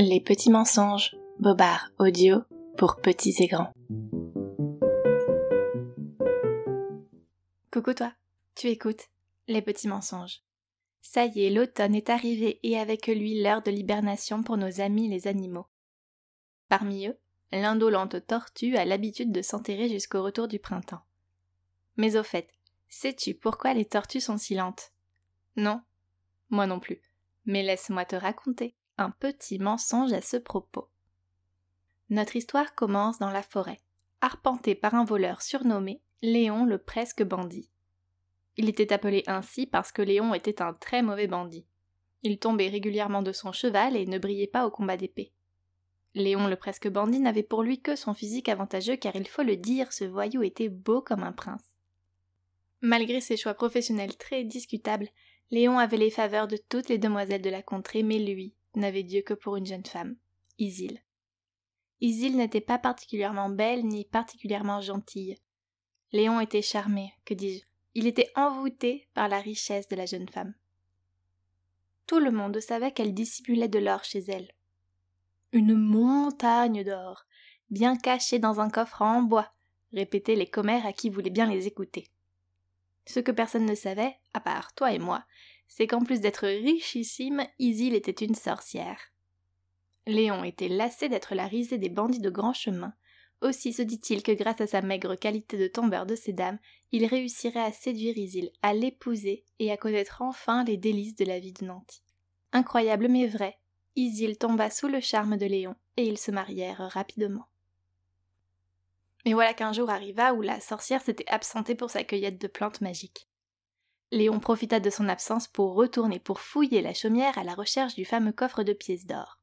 Les petits mensonges, Bobard audio pour petits et grands. Coucou toi, tu écoutes Les petits mensonges. Ça y est, l'automne est arrivé et avec lui l'heure de l'hibernation pour nos amis les animaux. Parmi eux, l'indolente tortue a l'habitude de s'enterrer jusqu'au retour du printemps. Mais au fait, sais-tu pourquoi les tortues sont si lentes? Non? Moi non plus. Mais laisse-moi te raconter un petit mensonge à ce propos. Notre histoire commence dans la forêt, arpentée par un voleur surnommé Léon le presque bandit. Il était appelé ainsi parce que Léon était un très mauvais bandit. Il tombait régulièrement de son cheval et ne brillait pas au combat d'épée. Léon le presque bandit n'avait pour lui que son physique avantageux car il faut le dire, ce voyou était beau comme un prince. Malgré ses choix professionnels très discutables, Léon avait les faveurs de toutes les demoiselles de la contrée, mais lui, n'avait Dieu que pour une jeune femme, Isil. Isil n'était pas particulièrement belle ni particulièrement gentille. Léon était charmé, que dis-je, il était envoûté par la richesse de la jeune femme. Tout le monde savait qu'elle dissimulait de l'or chez elle. Une montagne d'or, bien cachée dans un coffre en bois, répétaient les commères à qui voulaient bien les écouter. Ce que personne ne savait, à part toi et moi, c'est qu'en plus d'être richissime, Isil était une sorcière. Léon était lassé d'être la risée des bandits de grand chemin. Aussi se dit-il que grâce à sa maigre qualité de tombeur de ces dames, il réussirait à séduire Isil, à l'épouser et à connaître enfin les délices de la vie de Nanty. Incroyable mais vrai, Isil tomba sous le charme de Léon et ils se marièrent rapidement. Mais voilà qu'un jour arriva où la sorcière s'était absentée pour sa cueillette de plantes magiques. Léon profita de son absence pour retourner pour fouiller la chaumière à la recherche du fameux coffre de pièces d'or.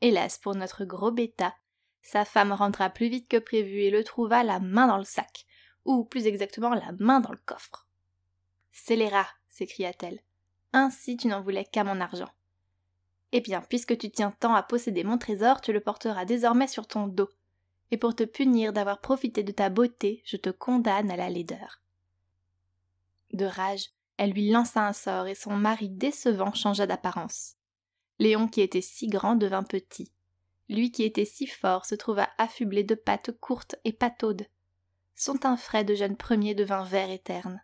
Hélas pour notre gros bêta, sa femme rentra plus vite que prévu et le trouva la main dans le sac, ou plus exactement la main dans le coffre. Scélérat s'écria-t-elle. Ainsi tu n'en voulais qu'à mon argent. Eh bien, puisque tu tiens tant à posséder mon trésor, tu le porteras désormais sur ton dos. Et pour te punir d'avoir profité de ta beauté, je te condamne à la laideur. De rage, elle lui lança un sort et son mari décevant changea d'apparence. Léon qui était si grand devint petit. Lui qui était si fort se trouva affublé de pattes courtes et pataudes. Son teint frais de jeune premier devint vert et terne.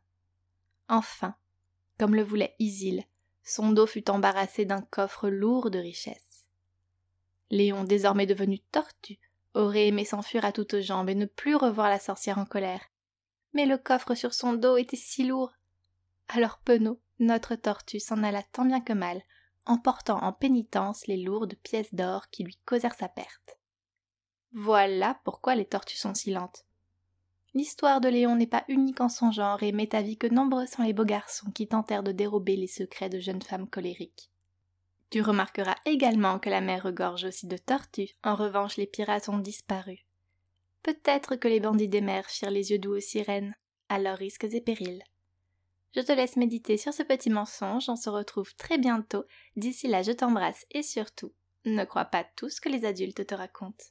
Enfin, comme le voulait Isil, son dos fut embarrassé d'un coffre lourd de richesses. Léon, désormais devenu tortue, aurait aimé s'enfuir à toutes jambes et ne plus revoir la sorcière en colère. Mais le coffre sur son dos était si lourd alors Penaud, notre tortue, s'en alla tant bien que mal, emportant en pénitence les lourdes pièces d'or qui lui causèrent sa perte. Voilà pourquoi les tortues sont si lentes. L'histoire de Léon n'est pas unique en son genre et m'est avis que nombreux sont les beaux garçons qui tentèrent de dérober les secrets de jeunes femmes colériques. Tu remarqueras également que la mer regorge aussi de tortues, en revanche les pirates ont disparu. Peut-être que les bandits des mers firent les yeux doux aux sirènes, à leurs risques et périls. Je te laisse méditer sur ce petit mensonge, on se retrouve très bientôt. D'ici là, je t'embrasse et surtout, ne crois pas tout ce que les adultes te racontent.